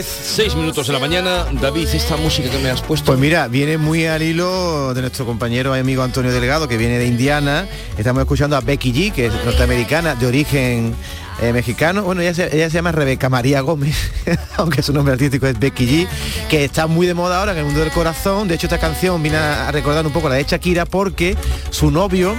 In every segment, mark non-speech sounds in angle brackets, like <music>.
10, 6 minutos de la mañana. David, esta música que me has puesto. Pues mira, viene muy al hilo de nuestro compañero y amigo Antonio Delgado, que viene de Indiana. Estamos escuchando a Becky G, que es norteamericana, de origen eh, mexicano. Bueno, ella se, ella se llama Rebeca María Gómez, <laughs> aunque su nombre artístico es Becky G, que está muy de moda ahora en el mundo del corazón. De hecho, esta canción viene a recordar un poco la de Shakira porque su novio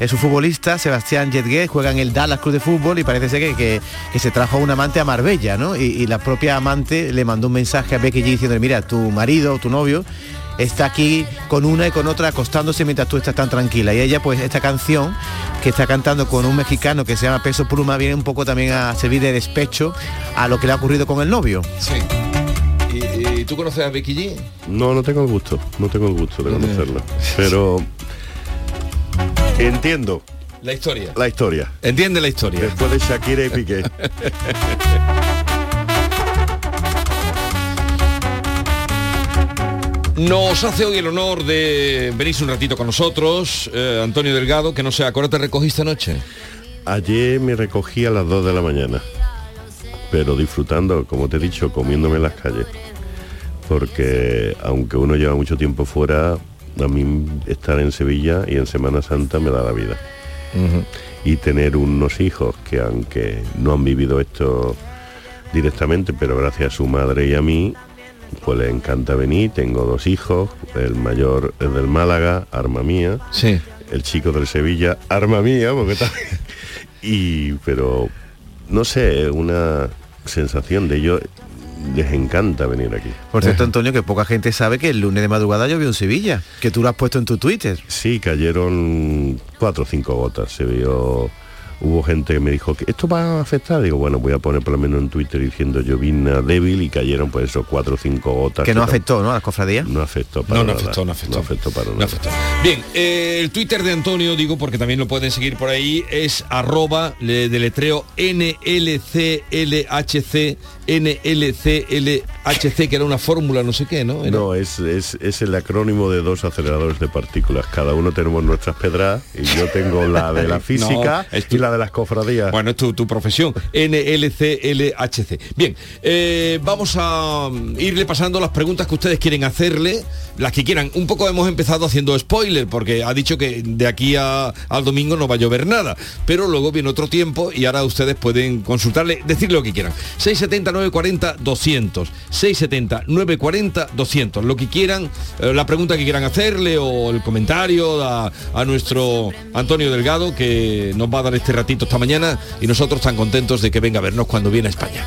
es un futbolista, Sebastián Jetgué, juega en el Dallas Club de Fútbol y parece ser que, que- que se trajo a un amante a Marbella, ¿no? Y, y la propia amante le mandó un mensaje a Becky G diciendo, mira, tu marido, tu novio, está aquí con una y con otra acostándose mientras tú estás tan tranquila. Y ella, pues, esta canción que está cantando con un mexicano que se llama Peso Pluma, viene un poco también a servir de despecho a lo que le ha ocurrido con el novio. Sí. ¿Y, y tú conoces a Becky G? No, no tengo el gusto, no tengo el gusto de conocerla. Pero entiendo La historia. la historia. Entiende la historia. Después de Shakira y Piqué. <laughs> Nos hace hoy el honor de venirse un ratito con nosotros, eh, Antonio Delgado, que no sé, ¿a qué hora te recogiste anoche? Ayer me recogí a las 2 de la mañana, pero disfrutando, como te he dicho, comiéndome en las calles. Porque aunque uno lleva mucho tiempo fuera, a mí estar en Sevilla y en Semana Santa me da la vida. Y tener unos hijos que aunque no han vivido esto directamente, pero gracias a su madre y a mí, pues les encanta venir. Tengo dos hijos, el mayor es del Málaga, arma mía. Sí. El chico del Sevilla, arma mía, porque. <laughs> Y, pero, no sé, una sensación de ellos, les encanta venir aquí. Por cierto, Antonio, que poca gente sabe que el lunes de madrugada llovió en Sevilla, que tú lo has puesto en tu Twitter. Sí, cayeron cuatro o cinco gotas, se vio... Hubo gente que me dijo que esto va a afectar. Digo, bueno, voy a poner por lo menos en Twitter diciendo llovina débil y cayeron pues esos cuatro o cinco gotas. Que no afectó, ¿no? A las cofradías. No afectó para No, no nada. afectó, no afectó. No afectó para No nada. afectó. Bien, eh, el Twitter de Antonio, digo, porque también lo pueden seguir por ahí, es arroba, le deletreo NLCLHC, NLCLHC, que era una fórmula, no sé qué, ¿no? Era- No, es, es, es el acrónimo de dos aceleradores de partículas. Cada uno tenemos nuestras pedras y yo tengo la de la <laughs> física No, es tu- y la de las cofradías. Bueno, es tu, tu profesión, NLCLHC. Bien, eh, vamos a mm, irle pasando las preguntas que ustedes quieren hacerle, las que quieran. Un poco hemos empezado haciendo spoiler, porque ha dicho que de aquí a- al domingo no va a llover nada, pero luego viene otro tiempo y ahora ustedes pueden consultarle, decirle lo que quieran. 670 940 200, 670 940 200, lo que quieran, eh, la pregunta que quieran hacerle o el comentario a, nuestro Antonio Delgado que nos va a dar este ratito esta mañana y nosotros tan contentos de que venga a vernos cuando viene a España.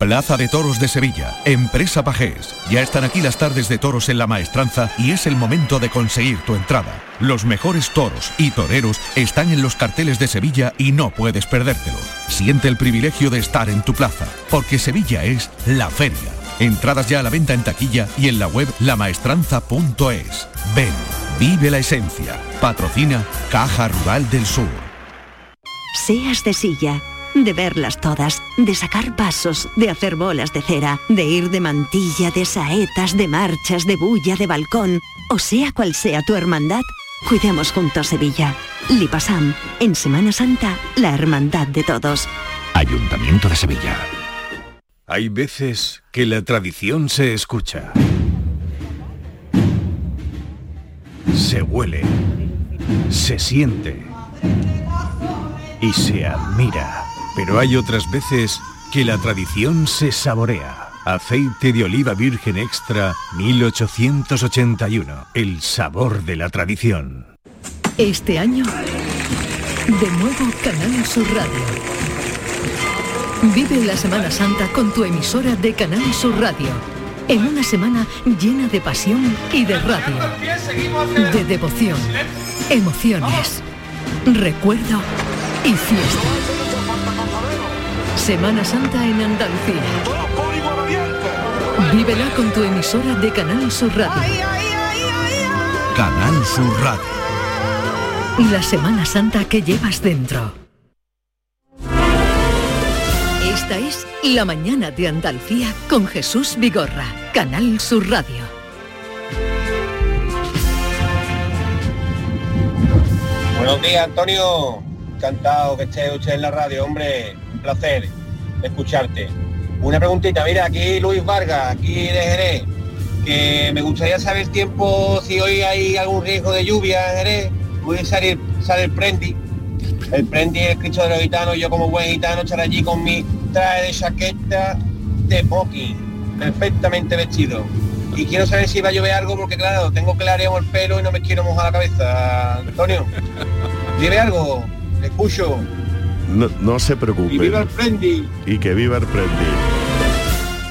Plaza de Toros de Sevilla, Empresa Pajés. Ya están aquí las tardes de toros en la maestranza y es el momento de conseguir tu entrada. Los mejores toros y toreros están en los carteles de Sevilla y no puedes perdértelo. Siente el privilegio de estar en tu plaza, porque Sevilla es la feria. Entradas ya a la venta en taquilla y en la web lamaestranza.es. Ven, vive la esencia. Patrocina Caja Rural del Sur. Seas de silla, de verlas todas, de sacar pasos, de hacer bolas de cera, de ir de mantilla, de saetas, de marchas, de bulla, de balcón, o sea cual sea tu hermandad, cuidemos juntos Sevilla. Lipasam, en Semana Santa, la hermandad de todos. Ayuntamiento de Sevilla. Hay veces que la tradición se escucha. Se huele. Se siente. Y se admira. Pero hay otras veces que la tradición se saborea. Aceite de oliva virgen extra 1881. El sabor de la tradición. Este año, de nuevo Canal Sur Radio. Vive la Semana Santa con tu emisora de Canal Sur Radio. En una semana llena de pasión y de radio. De devoción, emociones, recuerdo y fiesta. Semana Santa en Andalucía. Vívela con tu emisora de Canal Sur Radio. Canal Sur Radio. La Semana Santa que llevas dentro. Esta es La Mañana de Andalucía con Jesús Vigorra, Canal Sur Radio. Buenos días, Antonio. Encantado que esté usted en la radio, hombre. Un placer escucharte. Una preguntita, mira, aquí Luis Vargas, aquí de Jerez, que me gustaría saber el tiempo, si hoy hay algún riesgo de lluvia en Jerez. Voy a salir, sale el Prendi. El Prendi es Cristo de los gitanos, yo como buen gitano estaré allí con mi traje de chaqueta de smoking, perfectamente vestido. Y quiero saber si va a llover algo porque claro, tengo clareado el pelo y no me quiero mojar la cabeza. Antonio, ¿lleve algo? Escucho. No, no se preocupe. Y viva el Prendi. Y que viva el Prendi.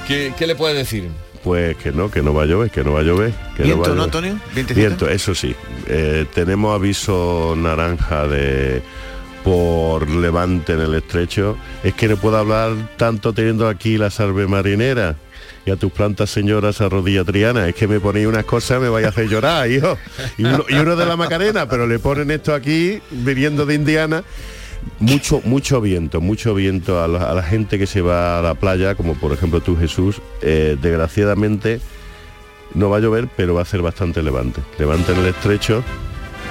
¿Qué, qué le puede decir? Pues que no, que no va a llover, que no va a llover. Que Viento, va a ¿no, llover. Antonio? Vientecito. Viento, eso sí. Eh, tenemos aviso naranja de por levante en el estrecho. Es que no puedo hablar tanto teniendo aquí la salve marinera. Y a tus plantas señoras a rodilla triana. Es que me ponéis unas cosas, me vais a hacer llorar, hijo. Y uno, y uno de la Macarena, pero le ponen esto aquí, viniendo de Indiana. Mucho, mucho viento, mucho viento a la, a la gente que se va a la playa, como por ejemplo tú Jesús, eh, desgraciadamente no va a llover, pero va a ser bastante levante. Levante en el estrecho.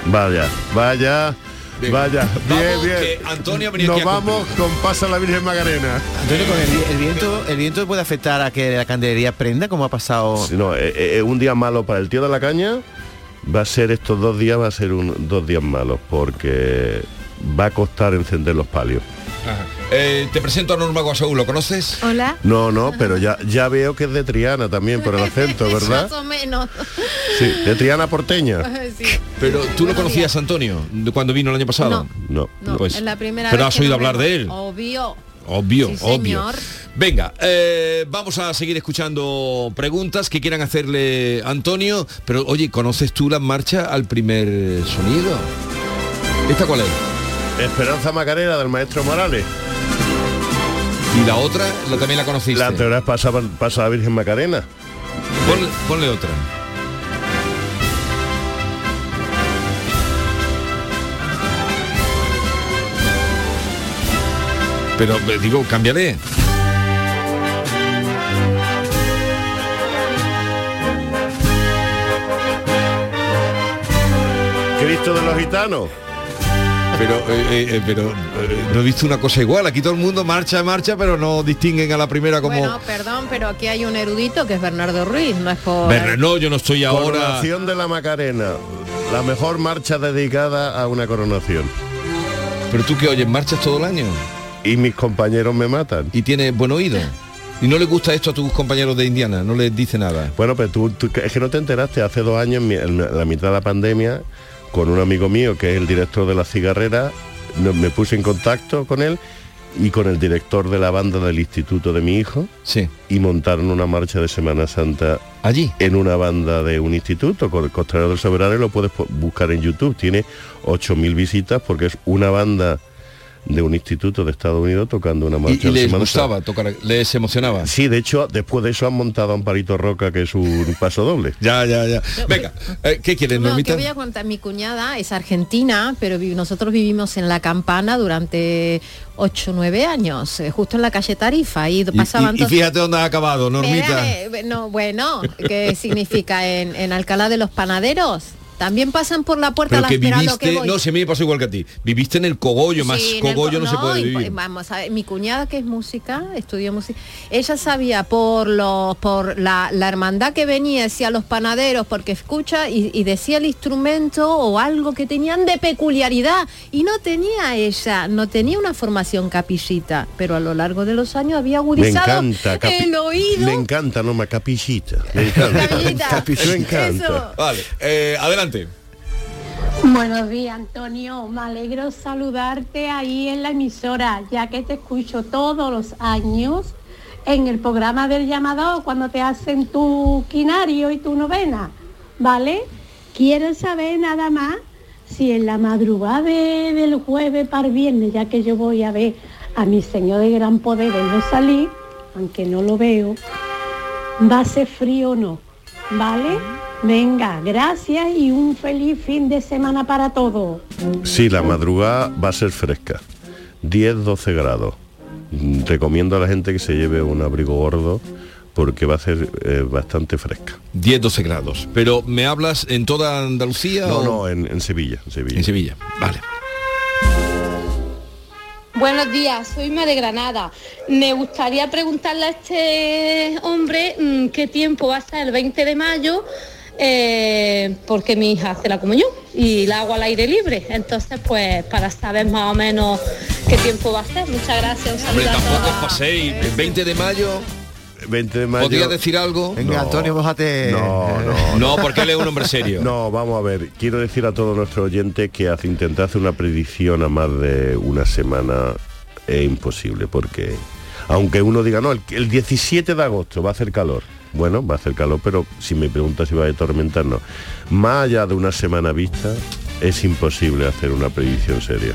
Vaya, vaya, vaya. Vamos, bien, bien. Antonio Nos vamos con Pasa la Virgen Macarena. Antonio, con el, vi- el viento, el viento puede afectar a que la candelería prenda, como ha pasado. Si no, eh, eh, un día malo para el tío de la caña. Va a ser estos dos días, va a ser un, dos días malos, porque va a costar encender los palios. Eh, te presento a Norma Guasaú, ¿lo conoces? Hola. No, no, pero ya, ya veo que es de Triana también por el acento, <laughs> ¿verdad? Más o menos. Sí, de Triana porteña. <laughs> Sí. Pero tú lo conocías, Antonio, de cuando vino el año pasado. No. No, Pues, es la primera pero vez has oído hablar de él. Obvio. Obvio, Sí, obvio. señor. Venga, eh, vamos a seguir escuchando preguntas que quieran hacerle Antonio, pero oye, ¿conoces tú la marcha al primer sonido? ¿Esta cuál es? Esperanza Macarena del maestro Morales. ¿Y la otra la, también la conociste? La teoría pasa, pasa la Virgen Macarena. Ponle, ponle otra. Pero eh, digo, cámbiale. Cristo de los gitanos. Pero, eh, eh, pero eh, no he visto una cosa igual. Aquí todo el mundo marcha, marcha, pero no distinguen a la primera como... Bueno, perdón, pero aquí hay un erudito que es Bernardo Ruiz, no es por... No, yo no estoy ahora... Coronación de la Macarena. La mejor marcha dedicada a una coronación. Pero tú que oyes, marchas todo el año. Y mis compañeros me matan. Y tienes buen oído. ¿Y no le gusta esto a tus compañeros de Indiana? ¿No les dice nada? Bueno, pero tú, tú- es que no te enteraste, hace dos años, en mi- en la mitad de la pandemia, con un amigo mío que es el director de la cigarrera, me puse en contacto con él y con el director de la banda del instituto de mi hijo sí. y montaron una marcha de Semana Santa allí en una banda de un instituto con el Costanero del Soberano y lo puedes buscar en YouTube tiene 8.000 visitas porque es una banda de un instituto de Estados Unidos tocando una ¿Y, marcha y les Semana gustaba tocar? ¿Les emocionaba? Sí, de hecho, después de eso han montado a Amparito Roca, que es un <laughs> paso doble. Ya, ya, ya. Venga, eh, ¿qué quieres, No, que voy a contar, mi cuñada es argentina, pero vi- nosotros vivimos en La Campana durante 8 o 9 años, eh, justo en la calle Tarifa, y pasaban y, fíjate dónde has acabado, Normita. No, bueno, ¿qué significa en, en Alcalá de los Panaderos? También pasan por la puerta Pero que a lo viviste, que voy. no, si a mí me pasó igual que a ti. Viviste en el cogollo, más Sí, cogollo co- no, se puede y- vivir. Vamos a ver, mi cuñada que es música, estudió música, ella sabía por los, por la, la hermandad que venía, decía los panaderos, porque escucha y, y decía el instrumento o algo que tenían de peculiaridad. Y no tenía ella, no tenía una formación capillita, pero a lo largo de los años había Me agudizado encanta, el oído. Me encanta, no, capillita. Me encanta. Capillita. Me encanta. Vale, eh, adelante. Buenos días, Antonio. Me alegro saludarte ahí en la emisora, ya que te escucho todos los años en el programa del llamador cuando te hacen tu quinario y tu novena, ¿vale? Quiero saber nada más si en la madrugada de- del jueves para el viernes, ya que yo voy a ver a mi Señor de Gran Poder verlo salir, aunque no lo veo, va a ser frío o no, ¿vale? Venga, gracias y un feliz fin de semana para todos. Sí, la madrugada va a ser fresca. 10-12 grados. Recomiendo a la gente que se lleve un abrigo gordo porque va a ser eh, bastante fresca. 10-12 grados. Pero ¿me hablas en toda Andalucía? No, o- no, en, en Sevilla, en Sevilla. En Sevilla, vale. Buenos días, soy Mar de Granada. Me gustaría preguntarle a este hombre mm, qué tiempo va a ser el 20 de mayo, eh, porque mi hija hace la comunión y la hago al aire libre. Entonces, pues para saber más o menos qué tiempo va a ser. Muchas gracias, un Hombre, saludo a tampoco paséis. El 20 de mayo... 20 de mayo. ¿Podría decir algo? Venga, Antonio, mójate. No, <laughs> no. No, porque él es un hombre serio. No, vamos a ver. Quiero decir a todos nuestros oyentes que hace, intentar hacer una predicción a más de una semana es imposible, porque aunque uno diga, no, el, el 17 de agosto va a hacer calor. Bueno, va a hacer calor, pero si me preguntas si va a tormentar, no. Más allá de una semana vista, es imposible hacer una predicción seria.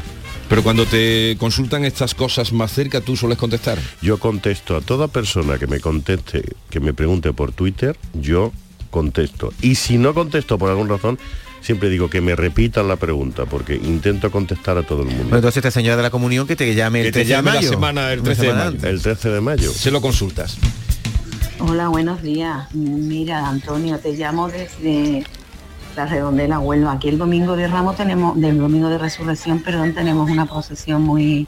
Pero cuando te consultan estas cosas más cerca, tú sueles contestar. Yo contesto a toda persona que me conteste, que me pregunte por Twitter, yo contesto. Y si no contesto por alguna razón, siempre digo que me repitan la pregunta, porque intento contestar a todo el mundo. Entonces esta señora de la comunión que te llame el Que te 13 de llame la mayo. semana, el Una 13 de semana mayo. antes. El 13 de mayo. Se lo consultas. Hola, buenos días. Mira, Antonio, te llamo desde la Redondela, Huelva. Aquí el domingo de Ramos tenemos, del domingo de Resurrección, perdón, tenemos una procesión muy,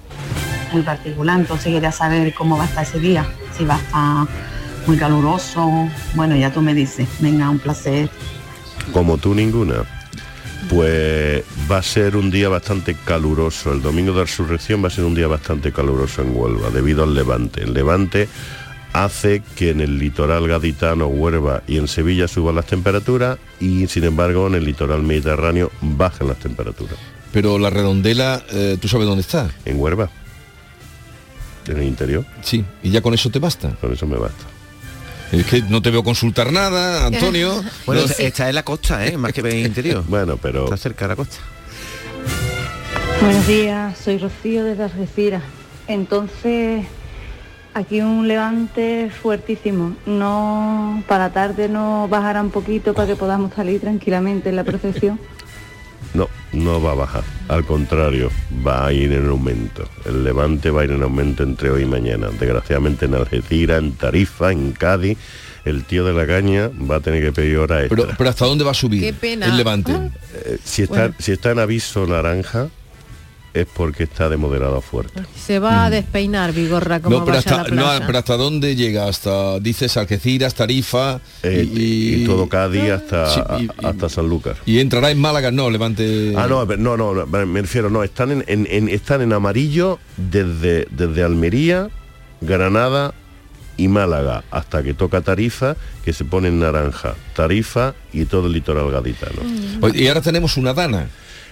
muy particular. Entonces quería saber cómo va a estar ese día, si va a estar muy caluroso. Bueno, ya tú me dices. Venga, un placer. como tú ninguna. Pues va a ser un día bastante caluroso. El domingo de resurrección va a ser un día bastante caluroso en Huelva, debido al levante. El levante hace que en el litoral gaditano, Huelva y en Sevilla suban las temperaturas y sin embargo en el litoral mediterráneo bajan las temperaturas. Pero la redondela, eh, ¿tú sabes dónde está? En Huelva. En el interior. Sí, y ya con eso te basta. Con eso me basta. Es que no te veo consultar nada, Antonio. <laughs> Bueno, No- esta- es la costa, ¿eh? Más que en el interior. <laughs> Bueno, pero... Está cerca de la costa. Buenos días, soy Rocío desde Algeciras. Entonces, aquí un levante fuertísimo. No, para tarde no bajará un poquito para que podamos salir tranquilamente en la procesión. <laughs> No, no va a bajar. Al contrario, va a ir en aumento. El levante va a ir en aumento entre hoy y mañana. Desgraciadamente en Algeciras, en Tarifa, en Cádiz, el tío de la caña va a tener que pedir hora extra. Pero, pero ¿hasta dónde va a subir Qué pena. el levante? Ah. Eh, si, está, Bueno. si está en aviso naranja, es porque está de moderado a fuerte. Se va a despeinar Vigorra como No pero, vaya a hasta, la no, playa. pero hasta dónde llega? Hasta, dices, Algeciras, Tarifa Eh, y, y, todo Cádiz hasta, Sí, y- hasta Sanlúcar. y entrará en Málaga, no, Levante... Ah, no, no, no, no, me refiero, no, están en, en- en- están en amarillo desde, desde Almería, Granada y Málaga, hasta que toca Tarifa, que se pone en naranja. Tarifa y todo el litoral gaditano. Y ahora tenemos una dana.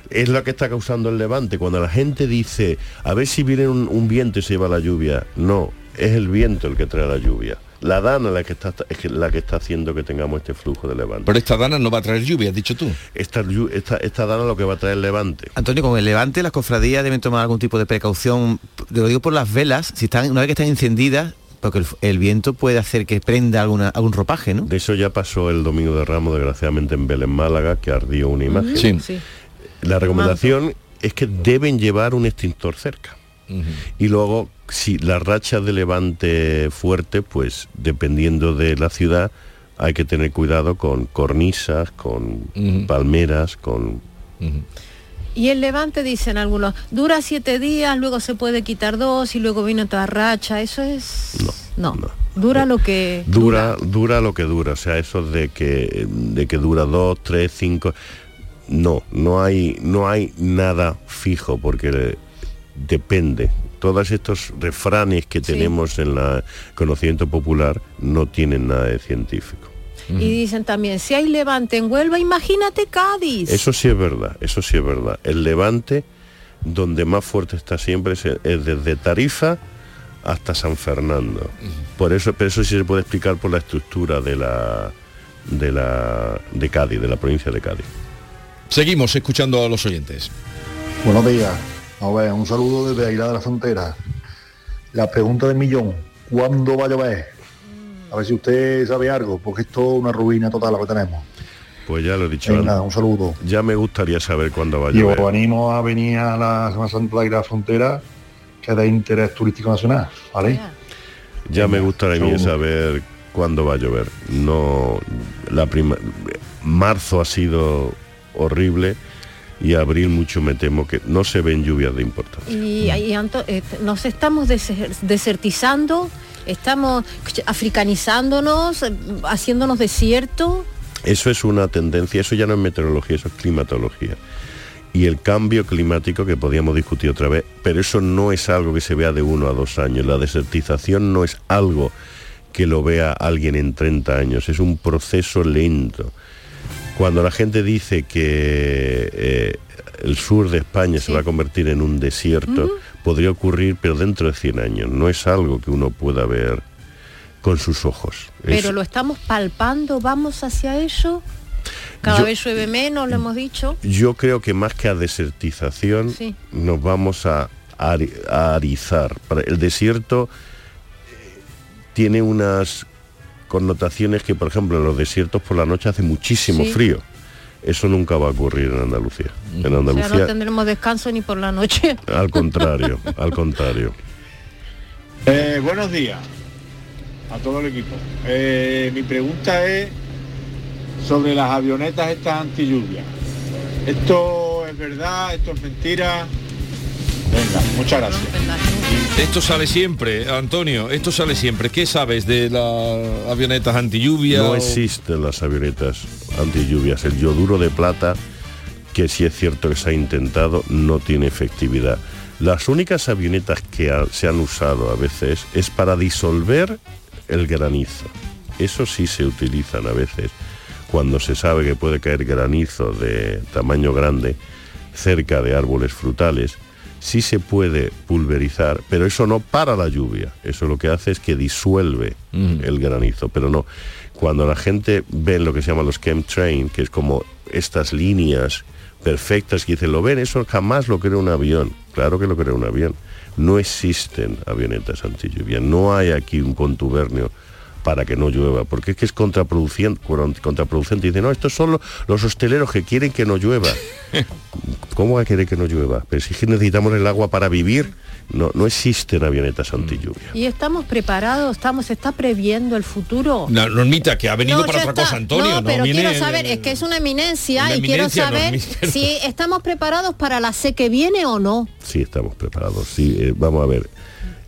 Es la que está causando el levante. Cuando la gente dice, a ver si viene un, un viento y se lleva la lluvia. No, es el viento el que trae la lluvia. La dana la que está, es la que está haciendo que tengamos este flujo de levante. Pero esta dana no va a traer lluvia, has dicho tú. Esta, esta, esta dana lo que va a traer el levante. Antonio, con el levante las cofradías deben tomar algún tipo de precaución. Lo digo por las velas, si están, una vez que están encendidas, porque el, el viento puede hacer que prenda alguna, algún ropaje, ¿no? De eso ya pasó el domingo de Ramos, desgraciadamente en Belén, Málaga, que ardió una imagen. Sí. Sí. La recomendación es que deben llevar un extintor cerca. Y luego, si la racha de levante fuerte, pues dependiendo de la ciudad, hay que tener cuidado con cornisas, con palmeras, con... Y el levante, dicen algunos, dura siete días, luego se puede quitar dos y luego viene otra racha. Eso es... No, dura lo que... Dura, dura lo que dura, o sea, eso de que, de que dura dos, tres, cinco... No, no hay, no hay nada fijo porque depende. Todos estos refranes que tenemos en el conocimiento popular no tienen nada de científico. Y dicen también, si hay levante en Huelva, imagínate Cádiz. Eso sí es verdad, eso sí es verdad. El levante, donde más fuerte está siempre, es, es desde Tarifa hasta San Fernando. Por eso, pero eso sí se puede explicar por la estructura de la de la de Cádiz, de la provincia de Cádiz. Seguimos escuchando a los oyentes. Buenos días. A ver, un saludo desde Aguilar de la Frontera. La pregunta del millón, ¿cuándo va a llover? A ver si usted sabe algo, porque esto es una ruina total lo que tenemos. Pues ya lo he dicho. Antes. un saludo. Ya me gustaría saber cuándo va a Y llover. os animo a venir a la Semana Santa de Aguilar de la Frontera, que es de interés turístico nacional, ¿vale? Ya me gustaría saber cuándo va a llover. No, la prima, marzo ha sido horrible y abril mucho me temo que no se ven lluvias de importancia. Y, y Anto- eh, nos estamos deser- desertizando, estamos africanizándonos, eh, haciéndonos desierto. Eso es una tendencia, eso ya no es meteorología, eso es climatología. Y el cambio climático que podíamos discutir otra vez, pero eso no es algo que se vea de uno a dos años. La desertización no es algo que lo vea alguien en 30 años, es un proceso lento. Cuando la gente dice que eh, el sur de España se va a convertir en un desierto, podría ocurrir, pero dentro de 100 años. No es algo que uno pueda ver con sus ojos. Es- Pero lo estamos palpando, vamos hacia eso. Cada Yo- vez llueve menos, lo hemos dicho. Yo creo que más que a desertización Sí. nos vamos a, ari- a arizar. El desierto eh, tiene unas connotaciones que, por ejemplo, en los desiertos por la noche hace muchísimo Sí. frío. Eso nunca va a ocurrir en Andalucía. En O sea, no Andalucía, tendremos descanso ni por la noche. <laughs> al contrario, al contrario. Eh, buenos días a todo el equipo. Eh, mi pregunta es sobre las avionetas estas anti lluvia. ¿Esto es verdad? ¿Esto es mentira? Venga, muchas gracias. Esto sale siempre, Antonio, esto sale siempre. ¿Qué sabes de las avionetas anti lluvia? No existen las avionetas anti lluvias. El yoduro de plata, que sí es cierto que se ha intentado, no tiene efectividad. Las únicas avionetas que ha- se han usado a veces es para disolver el granizo. Eso sí se utilizan a veces cuando se sabe que puede caer granizo de tamaño grande cerca de árboles frutales. Sí se puede pulverizar, pero eso no para la lluvia. Eso lo que hace es que disuelve el granizo, pero no. Cuando la gente ve lo que se llama los chemtrain, que es como estas líneas perfectas que dicen, lo ven, eso jamás lo crea un avión. Claro que lo crea un avión. No existen avionetas anti lluvia. No hay aquí un contubernio para que no llueva, porque es que es contraproducente, contraproducente. Y dice, no, estos son los, los hosteleros que quieren que no llueva. <laughs> ¿Cómo va a querer que no llueva? Pero si es que necesitamos el agua para vivir, no, no existen avionetas anti-lluvia. ¿Y estamos preparados? ¿Estamos, ¿Se está previendo el futuro? La normita que ha venido No, para otra está. cosa, Antonio. No, pero viene quiero saber, es que es una eminencia Una y quiero saber Normita. si estamos preparados para la C que viene o no. Sí, estamos preparados. Sí, eh, vamos a ver.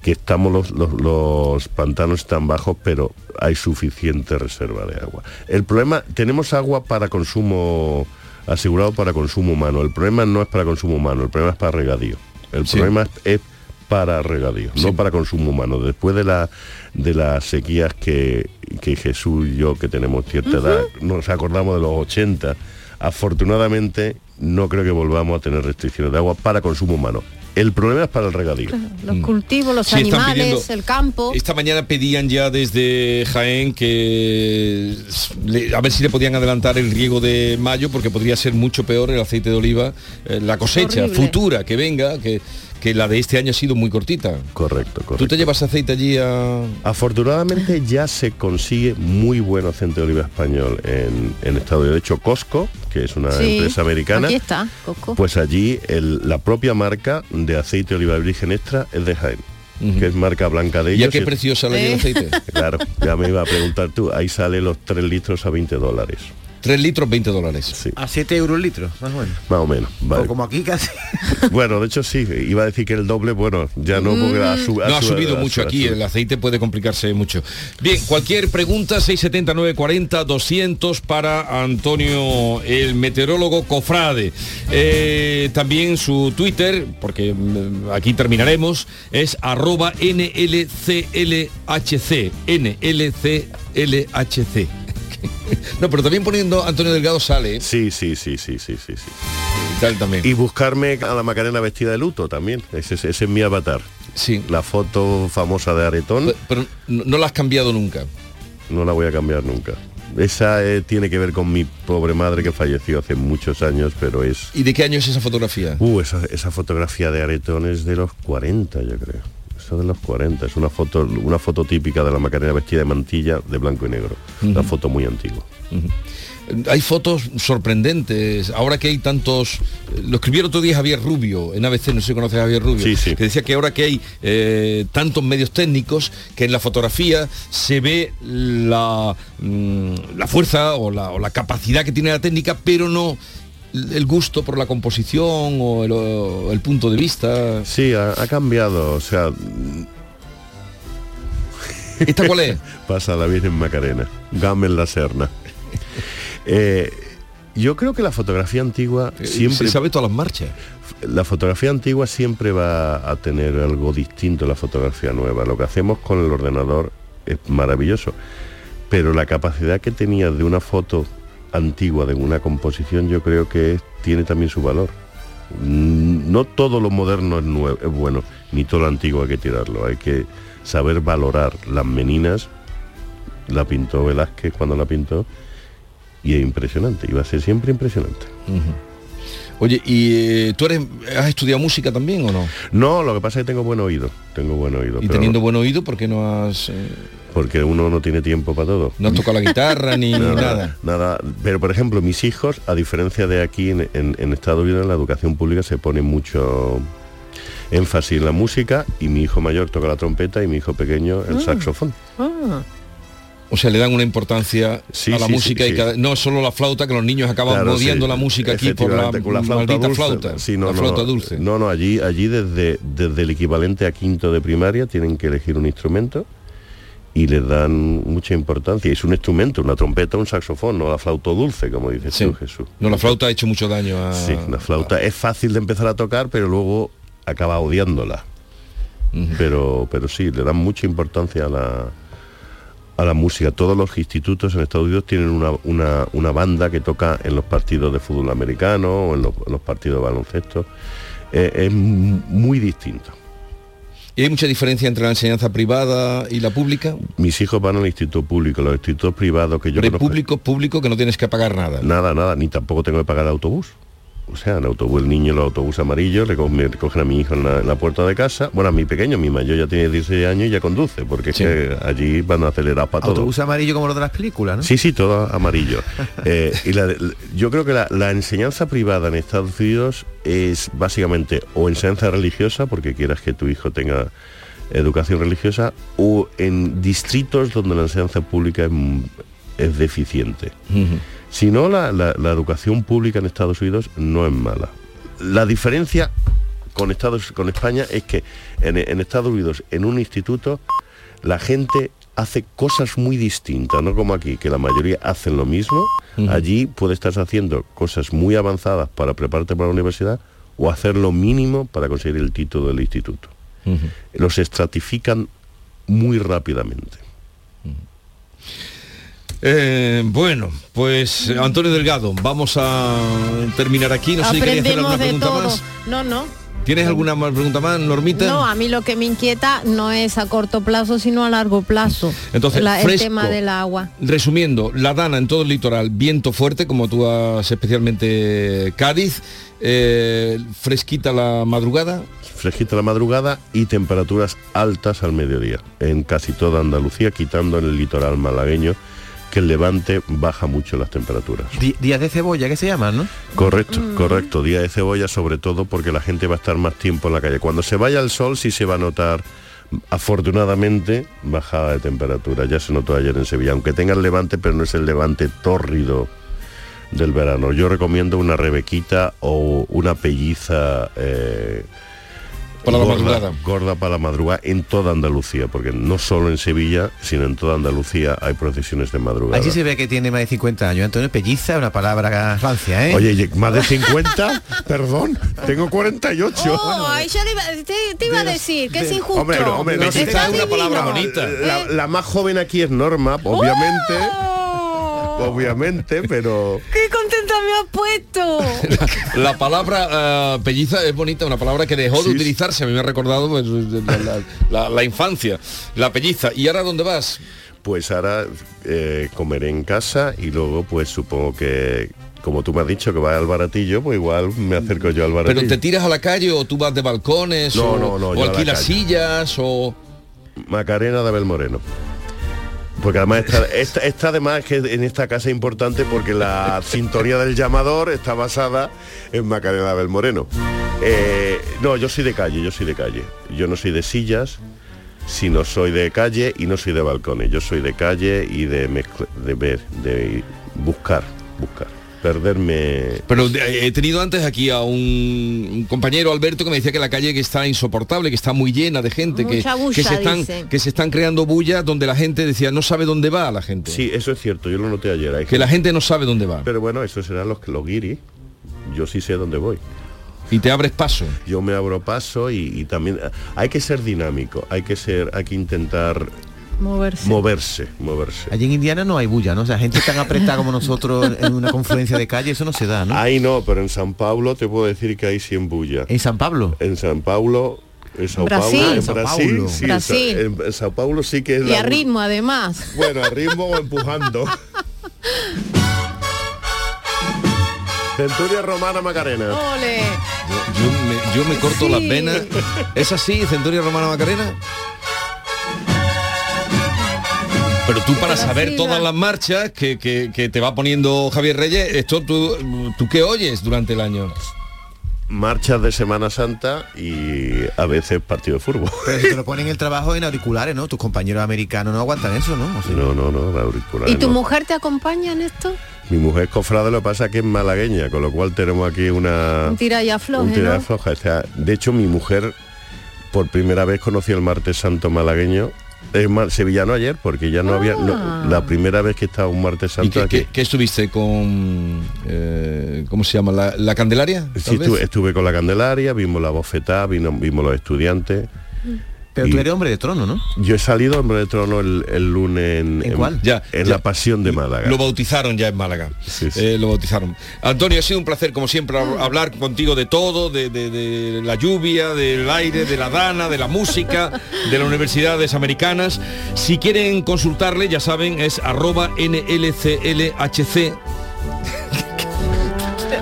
Que estamos los, los, los pantanos están bajos, pero hay suficiente reserva de agua. El problema, tenemos agua para consumo asegurado para consumo humano. El problema no es para consumo humano, el problema es para regadío. El Sí. problema es, es para regadío, no para consumo humano. Después de la de las sequías que, que Jesús y yo, que tenemos cierta edad, nos acordamos de los 80, afortunadamente no creo que volvamos a tener restricciones de agua para consumo humano. El problema es para el regadío. Los cultivos, los Sí, animales, pidiendo- el campo. Esta mañana pedían ya desde Jaén que le- a ver si le podían adelantar el riego de mayo porque podría ser mucho peor el aceite de oliva, eh, la cosecha Horrible. futura que venga, que, que la de este año ha sido muy cortita. Correcto, correcto. ¿Tú te llevas aceite allí a...? Afortunadamente ya se consigue muy buen aceite de oliva español en, en Estados Unidos. De hecho, Costco, que es una Sí, empresa americana, Aquí está, Coco. pues allí el- la propia marca de aceite de oliva virgen extra es de Jaén. que es marca blanca de ¿Y ellos. a qué precio sale allí el Eh. aceite? <laughs> Claro, ya me iba a preguntar tú. Ahí sale los 3 litros a 20 dólares. 3 litros, 20 dólares. Sí, A 7 euros el litro, más o menos. más o menos. vale. O como aquí casi. <laughs> Bueno, de hecho sí, iba a decir que el doble, bueno, ya no, porque ha, sub- no ha sub- subido ha mucho aquí, el aceite puede complicarse mucho. Bien, cualquier pregunta, 679 40 200 para Antonio, el meteorólogo Cofrade. Eh, también su Twitter, porque mm, aquí terminaremos, es arroba NLCLHC. NLCLHC. <laughs> No, pero también poniendo Antonio Delgado sale. Sí, sí, sí, sí, sí, sí, sí. Tal también. Y buscarme a la Macarena vestida de luto también. Ese, es- ese es mi avatar. Sí. La foto famosa de Aretón. Pero no, no la has cambiado nunca. No la voy a cambiar nunca. Esa eh, tiene que ver con mi pobre madre que falleció hace muchos años, pero es... ¿Y de qué año es esa fotografía? Uh, esa, esa fotografía de Aretón es de los 40, yo creo. Eso de los 40. Es una foto, una foto típica de la Macarena vestida de mantilla de blanco y negro. Una foto muy antigua. Hay fotos sorprendentes. Ahora que hay tantos. Lo escribió el otro día Javier Rubio, en ABC, no sé si conoce a Javier Rubio. Sí, sí. Que decía que ahora que hay eh, tantos medios técnicos, que en la fotografía se ve la, mm, la fuerza o la, o la capacidad que tiene la técnica, pero no el gusto por la composición o el, o el punto de vista. Sí, ha, ha cambiado. O sea, ¿Esta cuál es? <laughs> Pasa la Virgen Macarena. Gamel la Serna. <laughs> Eh, yo creo que la fotografía antigua siempre... Se sabe todas las marchas. La fotografía antigua siempre va a tener algo distinto a la fotografía nueva. Lo que hacemos con el ordenador es maravilloso. Pero la capacidad que tenía de una foto antigua, de una composición, yo creo que tiene también su valor. Mm, No todo lo moderno es, nue- es bueno, ni todo lo antiguo hay que tirarlo. Hay que saber valorar las meninas. La pintó Velázquez cuando la pintó. Y es impresionante, y va a ser siempre impresionante. Oye, ¿y eh, tú eres, has estudiado música también o no? No, lo que pasa es que tengo buen oído. Tengo buen oído. Y pero- teniendo buen oído, ¿por qué no has...? eh, porque uno no tiene tiempo para todo. No has tocado la guitarra ni <laughs> nada. Nada, pero por ejemplo, mis hijos, a diferencia de aquí en, en- en Estados Unidos, en la educación pública se pone mucho énfasis en la música y mi hijo mayor toca la trompeta y mi hijo pequeño el Ah. O sea, le dan una importancia Sí, a la sí, música sí, y cada- no solo la flauta, que los niños acaban Claro, odiando la música aquí por la, flauta maldita dulce. flauta. No, la no, flauta no. dulce. No, no, allí, allí desde, desde el equivalente a quinto de primaria tienen que elegir un instrumento y les dan mucha importancia. Es un instrumento, una trompeta, un saxofón, no la flauta dulce, como dices Sí. tú, Jesús. No, la flauta ha hecho mucho daño a... Sí, la flauta es fácil de empezar a tocar, pero luego acaba odiándola. Pero, pero sí, le dan mucha importancia a la, a la música. Todos los institutos en Estados Unidos tienen una, una- una banda que toca en los partidos de fútbol americano o en los, partidos de baloncesto. Eh, es muy distinto. ¿Y hay mucha diferencia entre la enseñanza privada y la pública? Mis hijos van al instituto público, los institutos privados que yo Pero conozco- público, público que no tienes que pagar nada. Nada, nada, ni tampoco tengo que pagar el autobús. O sea, en autobús, el niño en el autobús amarillo, le co- me recogen a mi hijo en la, en la puerta de casa. Bueno, a mi pequeño, mi mayor ya tiene 16 años y ya conduce, porque es que allí van a acelerar para todo. Autobús amarillo como los de las películas, ¿no? Sí, sí, todo amarillo. <laughs> Eh, y la- yo creo que la, la enseñanza privada en Estados Unidos es básicamente o enseñanza religiosa, porque quieras que tu hijo tenga educación religiosa, o en distritos donde la enseñanza pública es deficiente. Si no, la, la- la educación pública en Estados Unidos no es mala. La diferencia con, Estados, con España es que en, en Estados Unidos, en un instituto, la gente hace cosas muy distintas, no como aquí, que la mayoría hacen lo mismo. Allí puedes estar haciendo cosas muy avanzadas para prepararte para la universidad o hacer lo mínimo para conseguir el título del instituto. Los estratifican muy rápidamente. Eh, bueno, pues Antonio Delgado, vamos a terminar aquí. No sé si quería hacer alguna pregunta todo. más. No, no. ¿Tienes alguna más pregunta más, Normita? No, a mí lo que me inquieta no es a corto plazo, sino a largo plazo. Entonces, La- el tema del agua. Resumiendo, la Dana en todo el litoral, viento fuerte, como tú has especialmente Cádiz, eh, fresquita la madrugada. Fresquita la madrugada y temperaturas altas al mediodía en casi toda Andalucía, quitando en el litoral malagueño, que el levante baja mucho las temperaturas. Días de cebolla, que se llaman, ¿no? Correcto, correcto. Día de cebolla sobre todo porque la gente va a estar más tiempo en la calle. Cuando se vaya el sol sí se va a notar, afortunadamente, bajada de temperatura. Ya se notó ayer en Sevilla, aunque tenga el levante, pero no es el levante tórrido del verano. Yo recomiendo una rebequita o una pelliza eh, Para la gorda, madrugada. gorda para la madrugada en toda Andalucía, porque no solo en Sevilla, sino en toda Andalucía hay procesiones de madrugada. Allí se ve que tiene más de 50 años. Antonio Pelliza, una palabra rancia, ¿eh? Oye, más de 50, <laughs> perdón, tengo 48. Oh, ay, yo le iba- te, te iba a decir que es injusto. Hombre, no, hombre, no, Está es una palabra bonita. La, la más joven aquí es Norma, obviamente. Obviamente, pero ¡Qué contenta me has puesto! <laughs> La palabra eh, pelliza es bonita, una palabra que dejó de utilizarse, a mí me ha recordado pues, la, la- la- la infancia, la pelliza. ¿Y ahora dónde vas? pues ahora eh, comeré en casa y luego pues supongo que como tú me has dicho que vas al baratillo, pues igual me acerco yo al baratillo. ¿Pero te tiras a la calle o tú vas de balcones? No, o, no, no, o alquilas sillas o... Macarena de Abel Moreno. Porque además esta, esta, además que en esta casa es importante porque la sintonía del llamador está basada en Macarena Abel Moreno. Eh, no, yo soy de calle, yo soy de calle. Yo no soy de sillas, sino soy de calle y no soy de balcones. Yo soy de calle y de mezcla- de ver, de buscar, buscar. Perderme. Pero de- he tenido antes aquí a un, compañero Alberto que me decía que la calle que está insoportable, que está muy llena de gente, que, bulla, que, se están, dice. que se están creando bullas donde la gente decía no sabe dónde va la gente. Sí, eso es cierto, yo lo noté ayer. Hay Que la gente no sabe dónde va. Pero bueno, eso serán los, los guiris. Yo sí sé dónde voy. Y te abres paso. Yo me abro paso y, y también eh, hay que ser dinámico, hay que ser, hay que intentar Moverse. moverse, moverse. Allí en Indiana no hay bulla, ¿no? O sea, gente tan apretada como nosotros <laughs> en una confluencia de calle, eso no se da, ¿no? Ahí no, pero en San Pablo te puedo decir que hay 100 bulla. ¿En San Pablo? En San Pablo, en Sao Brasil. Paulo, en Sao Brasil, Paulo. sí, en Sa- Brasil. En, en Sao Paulo sí que es Y la a ritmo además. Bueno, a ritmo o empujando. <laughs> Centuria Romana Macarena. Ole. Yo me, yo me corto las venas. ¿Es así, Centuria Romana Macarena? Pero tú para saber todas las marchas que, que- que te va poniendo Javier Reyes, esto tú, tú qué oyes durante el año. Marchas de Semana Santa y a veces partido de fútbol. <laughs> Pero si te lo ponen en el trabajo en auriculares, ¿no? Tus compañeros americanos no aguantan eso, ¿no? O sea, No, no, no, auriculares ¿Y tu no. mujer te acompaña en esto? Mi mujer es cofrade, lo que pasa es que es malagueña, con lo cual tenemos aquí una... Un tira y afloje, un tira y ¿no? afloja. O sea, de hecho, mi mujer por primera vez conoció el martes santo malagueño. Es más, sevillano ayer, porque ya no había... no, Ah. la primera vez que estaba un martes ¿Y santo qué, aquí. qué- qué estuviste con, eh, cómo se llama, la, la Candelaria? Sí, estuve, estuve con la Candelaria, vimos la bofetada, vino- vimos los estudiantes. Pero y tú eres hombre de trono, ¿no? Yo he salido hombre de trono el, el lunes en, cuál? ya, en la pasión de Málaga. Lo bautizaron ya en Málaga. Eh, lo bautizaron. Antonio, ha sido un placer, como siempre, hablar contigo de todo, de, de, la lluvia, del aire, de la dana, de la música, de las universidades americanas. Si quieren consultarle, ya saben, es arroba NLCLHC.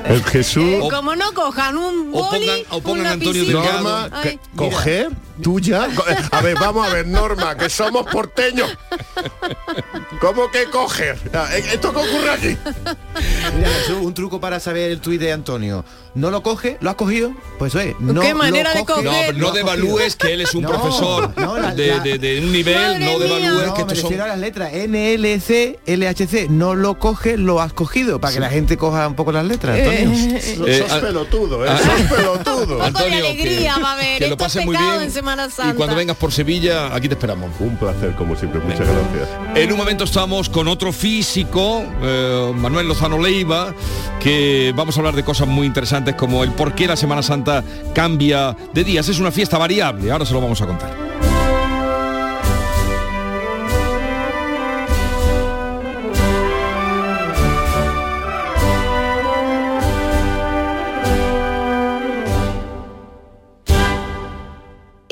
El Jesús. Como no cojan un boli, o pongan, Antonio Delgado. Norma, coger. ¿Tú ya? A ver, vamos a ver, Norma, que somos porteños. ¿Cómo que coger? Ah, eh, ¿Esto que ocurre aquí? Un truco para saber el tuit de Antonio. ¿No lo coge? ¿Lo has cogido? Pues ve, no ¿Qué manera de coger? No, no devalúes que él es un profesor no, de, un nivel, no devalúes que me son... las letras No lo coge, lo has cogido, para que la gente coja un poco las letras, Antonio. Eh, sos eh, pelotudo. Ah, eh, ah, que, lo pase muy bien y cuando vengas por Sevilla, aquí te esperamos. Un placer, como siempre. Muchas gracias. En un momento estamos con otro físico, eh, Manuel Lozano Leiva, que vamos a hablar de cosas muy interesantes como el por qué la Semana Santa cambia de días. Es una fiesta variable. Ahora se lo vamos a contar.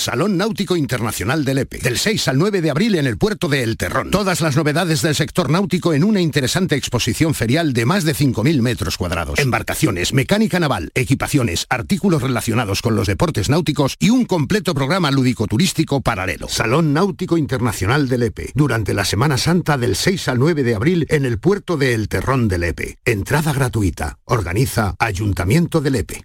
Salón Náutico Internacional de Lepe. Del 6 al 9 de abril en el puerto de El Terrón. Todas las novedades del sector náutico en una interesante exposición ferial de más de 5.000 metros cuadrados. Embarcaciones, mecánica naval, equipaciones, artículos relacionados con los deportes náuticos y un completo programa lúdico-turístico paralelo. Salón Náutico Internacional de Lepe. Durante la Semana Santa del 6 al 9 de abril en el puerto de El Terrón de Lepe. Entrada gratuita. Organiza Ayuntamiento de Lepe.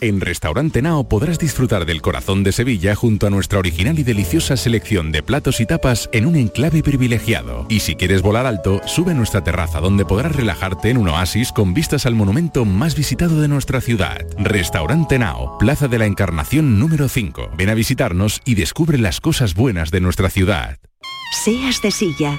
En Restaurante Nao podrás disfrutar del corazón de Sevilla junto a nuestra original y deliciosa selección de platos y tapas en un enclave privilegiado. Y si quieres volar alto, sube a nuestra terraza donde podrás relajarte en un oasis con vistas al monumento más visitado de nuestra ciudad. Restaurante Nao, Plaza de la Encarnación número 5. Ven a visitarnos y descubre las cosas buenas de nuestra ciudad. Seas de silla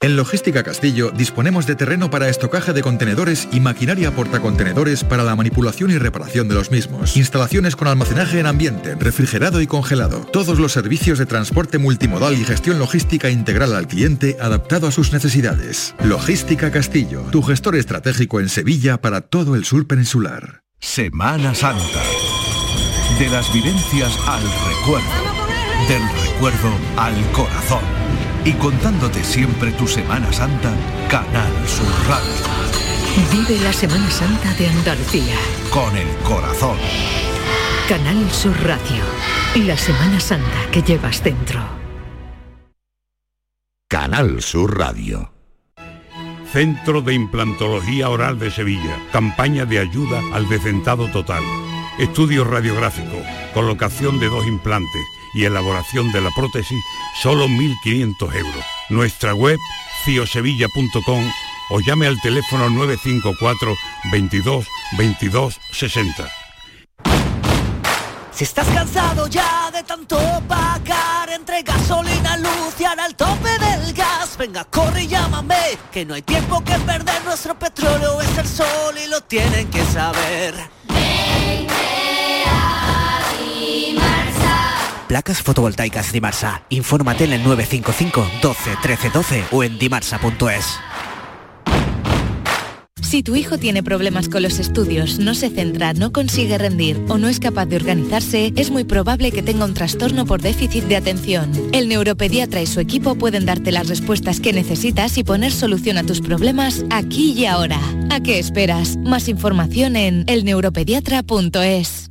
En Logística Castillo disponemos de terreno para estocaje de contenedores y maquinaria portacontenedores para la manipulación y reparación de los mismos. Instalaciones con almacenaje en ambiente, refrigerado y congelado. Todos los servicios de transporte multimodal y gestión logística integral al cliente adaptado a sus necesidades. Logística Castillo, tu gestor estratégico en Sevilla para todo el sur peninsular. Semana Santa. De las vivencias al recuerdo. Del recuerdo al corazón y contándote siempre tu Semana Santa, Canal Sur Radio. Vive la Semana Santa de Andalucía. Con el corazón. Canal Sur Radio. y La Semana Santa que llevas dentro. Canal Sur Radio. Centro de Implantología Oral de Sevilla. Campaña de ayuda al desentado total. Estudio radiográfico. Colocación de dos implantes y elaboración de la prótesis, solo 1.500 euros. Nuestra web, ciosevilla.com o llame al teléfono 954 22 22 60. Si estás cansado ya de tanto pagar entre gasolina, luz y al tope del gas, venga, corre y llámame, que no hay tiempo que perder, nuestro petróleo es el sol y lo tienen que saber placas fotovoltaicas Dimarsa. Infórmate en el 955 12 13 12 o en dimarsa.es. Si tu hijo tiene problemas con los estudios, no se centra, no consigue rendir o no es capaz de organizarse, es muy probable que tenga un trastorno por déficit de atención. El neuropediatra y su equipo pueden darte las respuestas que necesitas y poner solución a tus problemas aquí y ahora. ¿A qué esperas? Más información en elneuropediatra.es.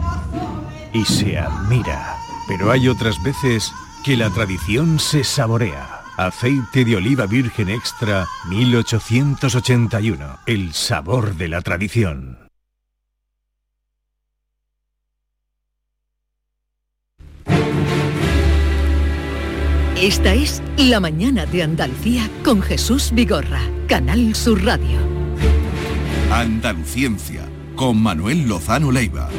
y se admira. Pero hay otras veces que la tradición se saborea. Aceite de oliva virgen extra 1881. El sabor de la tradición. Esta es La Mañana de Andalucía con Jesús Vigorra, Canal Sur Radio. Andaluciencia, con Manuel Lozano Leiva.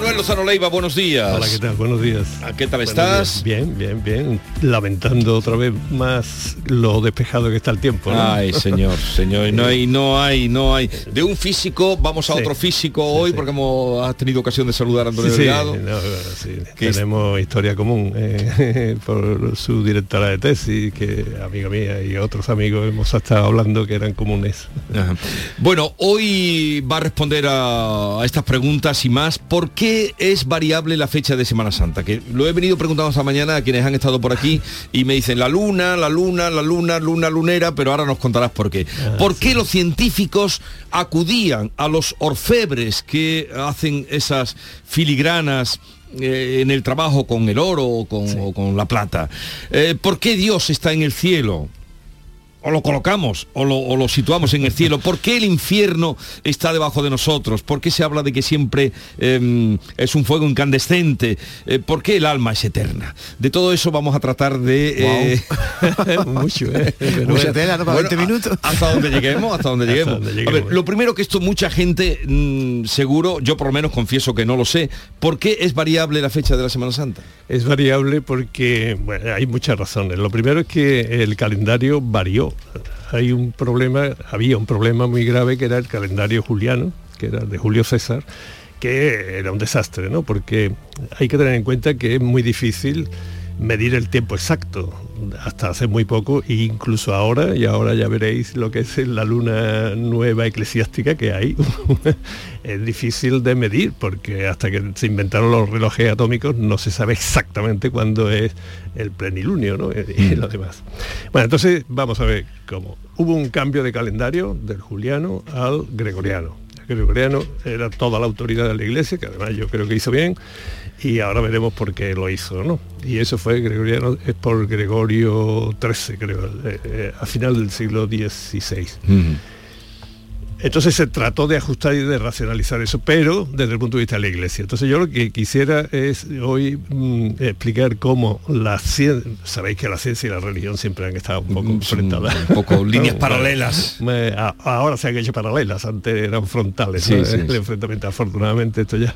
Manuel Lozano Leiva, buenos días. Hola, ¿qué tal? Buenos días. Ah, ¿Qué tal Buenos estás? días. Bien, bien, bien. Lamentando otra vez más lo despejado que está el tiempo. ¿no? Ay, señor, <laughs> señor, no hay, no hay, no hay. De un físico vamos a Sí. otro físico hoy porque hemos has tenido ocasión de saludar a Antonio Delgado. no, es- tenemos historia común eh, <laughs> por su directora de tesis, que amiga mía y otros amigos hemos estado hablando que eran comunes. Ajá. Bueno, hoy va a responder a, a estas preguntas y más. ¿Por qué es variable la fecha de Semana Santa? Que lo he venido preguntando esta mañana a quienes han estado por aquí y me dicen la luna, la luna, la luna, luna lunera, pero ahora nos contarás por qué. ¿Por qué los científicos acudían a los orfebres que hacen esas filigranas? eh, en el trabajo con el oro o con, o con la plata. Eh, ¿Por qué Dios está en el cielo? O lo colocamos o lo, o lo situamos en el cielo. ¿Por qué el infierno está debajo de nosotros? ¿Por qué se habla de que siempre eh, es un fuego incandescente? Eh, ¿Por qué el alma es eterna? De todo eso vamos a tratar de... eh, <laughs> Mucho, ¿eh? <laughs> Mucha tela, ¿no? Para 20 minutos. hasta donde lleguemos, hasta donde <laughs> Hasta lleguemos. A ver, lo primero que esto mucha gente, mm, seguro, yo por lo menos confieso que no lo sé, ¿por qué es variable la fecha de la Semana Santa? Es variable porque bueno, hay muchas razones. Lo primero es que el calendario varió. Hay un problema, había un problema muy grave que era el calendario juliano, que era de Julio César, que era un desastre, ¿no? Porque hay que tener en cuenta que es muy difícil medir el tiempo exacto hasta hace muy poco e incluso ahora y ahora ya veréis lo que es la luna nueva eclesiástica que hay. <laughs> Es difícil de medir porque hasta que se inventaron los relojes atómicos no se sabe exactamente cuándo es el plenilunio ¿no? <laughs> y lo demás. Bueno entonces vamos a ver cómo. Hubo un cambio de calendario del juliano al gregoriano. El gregoriano era toda la autoridad de la iglesia que además yo creo que hizo bien y ahora veremos por qué lo hizo, ¿no? Y eso fue gregoriano, es por Gregorio XIII, creo, eh, eh, a final del siglo XVI. Entonces se trató de ajustar y de racionalizar eso, pero desde el punto de vista de la iglesia. Entonces yo lo que quisiera es hoy mm, explicar cómo la ciencia, sabéis que la ciencia y la religión siempre han estado un poco enfrentadas. un poco <laughs> líneas paralelas. A- ahora se han hecho paralelas, antes eran frontales Sí, ¿no? sí, <laughs> el sí. enfrentamiento. Afortunadamente esto ya.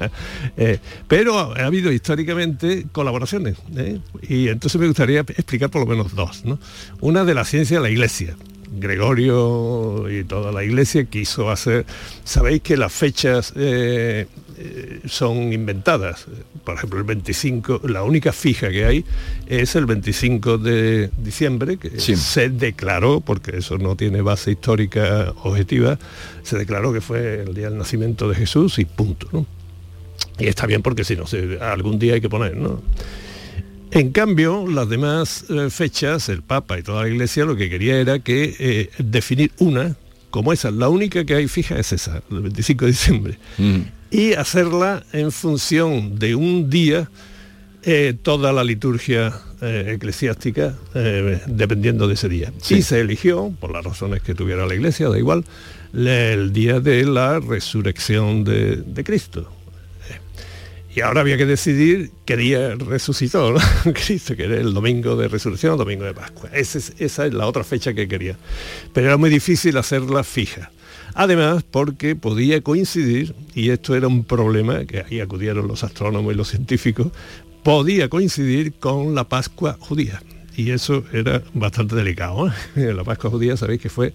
eh, pero ha, ha habido históricamente colaboraciones. ¿eh? Y entonces me gustaría explicar por lo menos dos. ¿no? Una de la ciencia de la iglesia. Gregorio y toda la iglesia quiso hacer. Sabéis que las fechas eh, eh, son inventadas. Por ejemplo, el 25, la única fija que hay es el 25 de diciembre, que Sí. se declaró, porque eso no tiene base histórica objetiva, se declaró que fue el día del nacimiento de Jesús y punto. ¿no? Y está bien porque si no, se- algún día hay que poner, ¿no? En cambio, las demás eh, fechas, el Papa y toda la Iglesia lo que quería era que eh, definir una como esa. La única que hay fija es esa, el 25 de diciembre. Y hacerla en función de un día eh, toda la liturgia eclesiástica dependiendo de ese día. Y se eligió, por las razones que tuviera la Iglesia, da igual, el día de la resurrección de, de Cristo. Y ahora había que decidir qué día resucitó. <laughs> Cristo, que era el domingo de resurrección o domingo de Pascua. Esa es la otra fecha que quería. Pero era muy difícil hacerla fija. Además, porque podía coincidir, y esto era un problema, que ahí acudieron los astrónomos y los científicos, podía coincidir con la Pascua judía. Y eso era bastante delicado. ¿eh? <laughs> La Pascua judía, sabéis que fue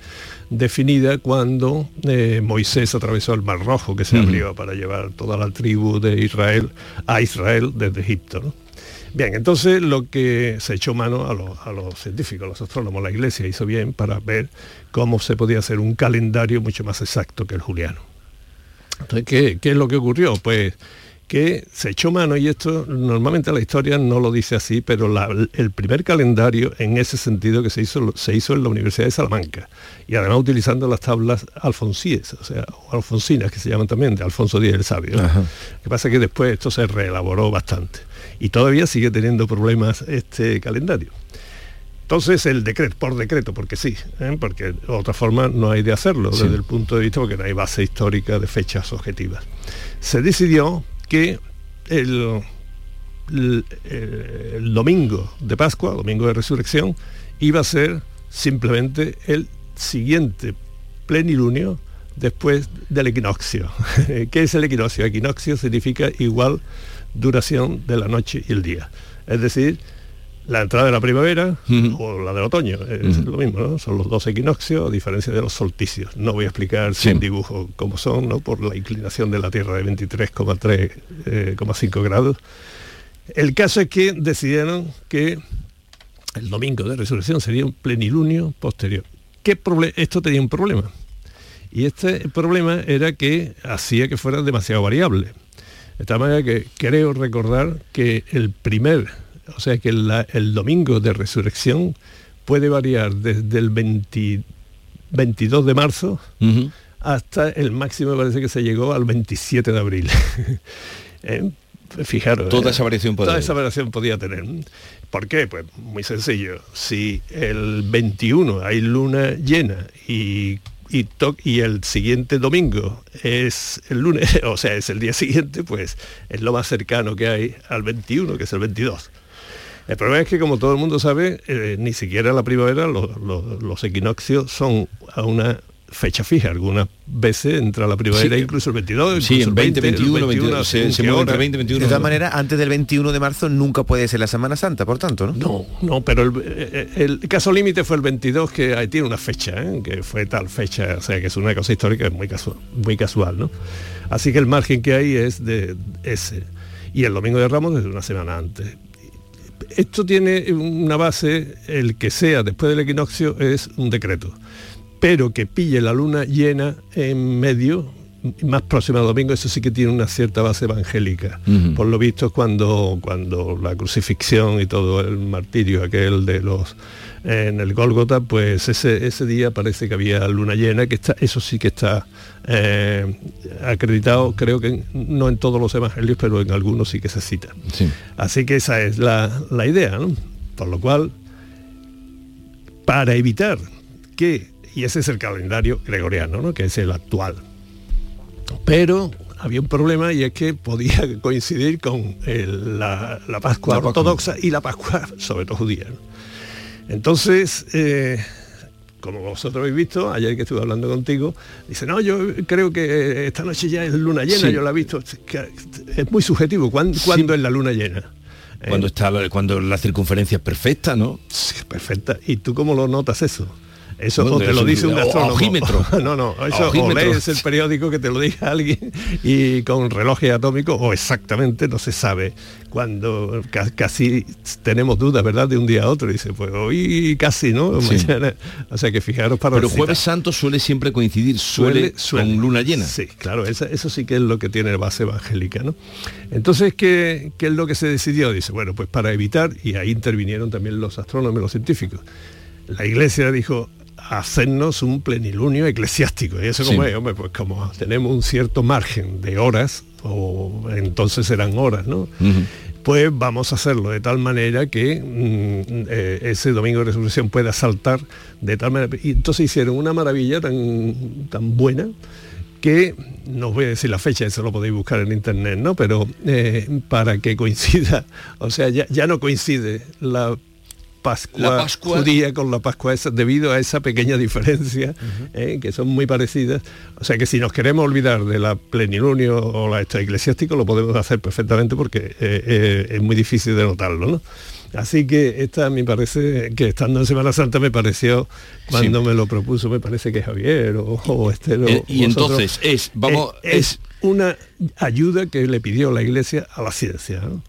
definida cuando eh, Moisés atravesó el Mar Rojo, que se abrió para llevar toda la tribu de Israel a Israel desde Egipto. ¿no? Bien, entonces lo que se echó mano a los, a los científicos, a los astrónomos, la iglesia hizo bien para ver cómo se podía hacer un calendario mucho más exacto que el juliano. Entonces, ¿qué, qué es lo que ocurrió? Pues que se echó mano, y esto normalmente la historia no lo dice así, pero la- el primer calendario en ese sentido que se hizo, se hizo en la Universidad de Salamanca, y además utilizando las tablas alfonsíes, o sea, o alfonsinas que se llaman también, de Alfonso X el Sabio. ¿no? Lo que pasa es que después esto se reelaboró bastante, y todavía sigue teniendo problemas este calendario. Entonces el decreto, por decreto, porque sí, ¿eh? porque de otra forma no hay de hacerlo Sí. desde el punto de vista porque no hay base histórica de fechas objetivas. Se decidió que el, domingo de Pascua, domingo de resurrección, iba a ser simplemente el siguiente plenilunio después del equinoccio. <laughs> ¿Qué es el equinoccio? Equinoccio significa igual duración de la noche y el día. Es decir, la entrada de la primavera o la del otoño, es lo mismo, ¿no? Son los dos equinoccios, a diferencia de los solsticios. No voy a explicar sin dibujo cómo son, ¿no? Por la inclinación de la Tierra de 23,3,5 grados. El caso es que decidieron que el domingo de resurrección sería un plenilunio posterior. ¿Qué Esto tenía un problema. Y este problema era que hacía que fuera demasiado variable. De tal manera que creo recordar que el primer, o sea que la- el domingo de resurrección puede variar desde el 20 22 de marzo hasta el máximo me parece que se llegó al 27 de abril. <laughs> ¿Eh? Fijaros. Toda ¿eh? esa variación puede Toda haber. esa variación podía tener. ¿Por qué? Pues muy sencillo. Si el 21 hay luna llena y, y, y el siguiente domingo es el lunes, <laughs> o sea, es el día siguiente, pues es lo más cercano que hay al 21, que es el 22. El problema es que, como todo el mundo sabe, eh, ni siquiera la primavera lo- lo- los equinoccios son a una fecha fija. Algunas veces entra la primavera Sí, incluso el 22, sí, incluso el 20, el 21, 21, se- según se qué mueve entre hora. 20, 21. De todas maneras, antes del 21 de marzo nunca puede ser la Semana Santa, por tanto, ¿no? No, no, pero el, eh, el caso límite fue el 22, que ahí tiene una fecha, ¿eh? que fue tal fecha, o sea, que es una cosa histórica muy casual, muy casual, ¿no? Así que el margen que hay es de ese. Y el domingo de Ramos desde una semana antes. Esto tiene una base, el que sea después del equinoccio es un decreto, pero que pille la luna llena en medio, más próxima al domingo, eso sí que tiene una cierta base evangélica. Por lo visto, cuando, cuando la crucifixión y todo el martirio aquel de los en el Gólgota, pues ese, ese día parece que había luna llena, que está, eso sí que está eh, acreditado, creo que no en todos los evangelios, pero en algunos sí que se cita. Así que esa es la, la idea, ¿no? Por lo cual, para evitar que, y ese es el calendario gregoriano, ¿no? que es el actual, pero había un problema y es que podía <laughs> coincidir con el- la, la Pascua La Pascua. ortodoxa y la Pascua <laughs> sobre todo judía. ¿no? Entonces, eh, como vosotros habéis visto, ayer que estuve hablando contigo, dice, no, yo creo que esta noche ya es luna llena, Sí. yo la he visto. Es muy subjetivo. ¿Cuán- ¿Cuándo, es la luna llena? Cuando está la- cuando la circunferencia es perfecta, ¿no? Perfecta. ¿Y tú cómo lo notas eso? Eso Bueno, o te lo dice un a- a astrónomo. ojímetro. <laughs> no, no, eso o ojímetro. lees el periódico que te lo diga alguien y con relojes atómicos o exactamente no se sabe cuando ca- casi tenemos dudas, ¿verdad? De un día a otro. Dice, pues hoy casi, ¿no? Sí. Mañana. O sea que fijaros para Pero Jueves. Santo suele siempre coincidir, suele, con luna llena. Sí, claro, eso sí que es lo que tiene base evangélica, ¿no? Entonces, ¿qué, qué es lo que se decidió? Dice, bueno, pues para evitar, y ahí intervinieron también los astrónomos los científicos, la iglesia dijo, hacernos un plenilunio eclesiástico. Y eso como Sí. es, hombre, pues como tenemos un cierto margen de horas, o entonces serán horas, ¿no? pues vamos a hacerlo de tal manera que mm, eh, ese domingo de resurrección pueda saltar de tal manera. Y entonces hicieron una maravilla tan, tan buena que no os voy a decir la fecha, eso lo podéis buscar en internet, ¿no? Pero eh, para que coincida, <laughs> o sea, ya, ya no coincide la Pascua, La Pascua- judía con la Pascua esa, debido a esa pequeña diferencia, eh, que son muy parecidas. O sea que si nos queremos olvidar de la plenilunio o la extra eclesiástico, lo podemos hacer perfectamente porque eh, eh, es muy difícil de notarlo, ¿no? Así que esta me parece que estando en Semana Santa me pareció, cuando me lo propuso, me parece que Javier o, o Esther. o Eh, y vosotros, entonces es, vamos, es una ayuda que le pidió la Iglesia a la ciencia. ¿no?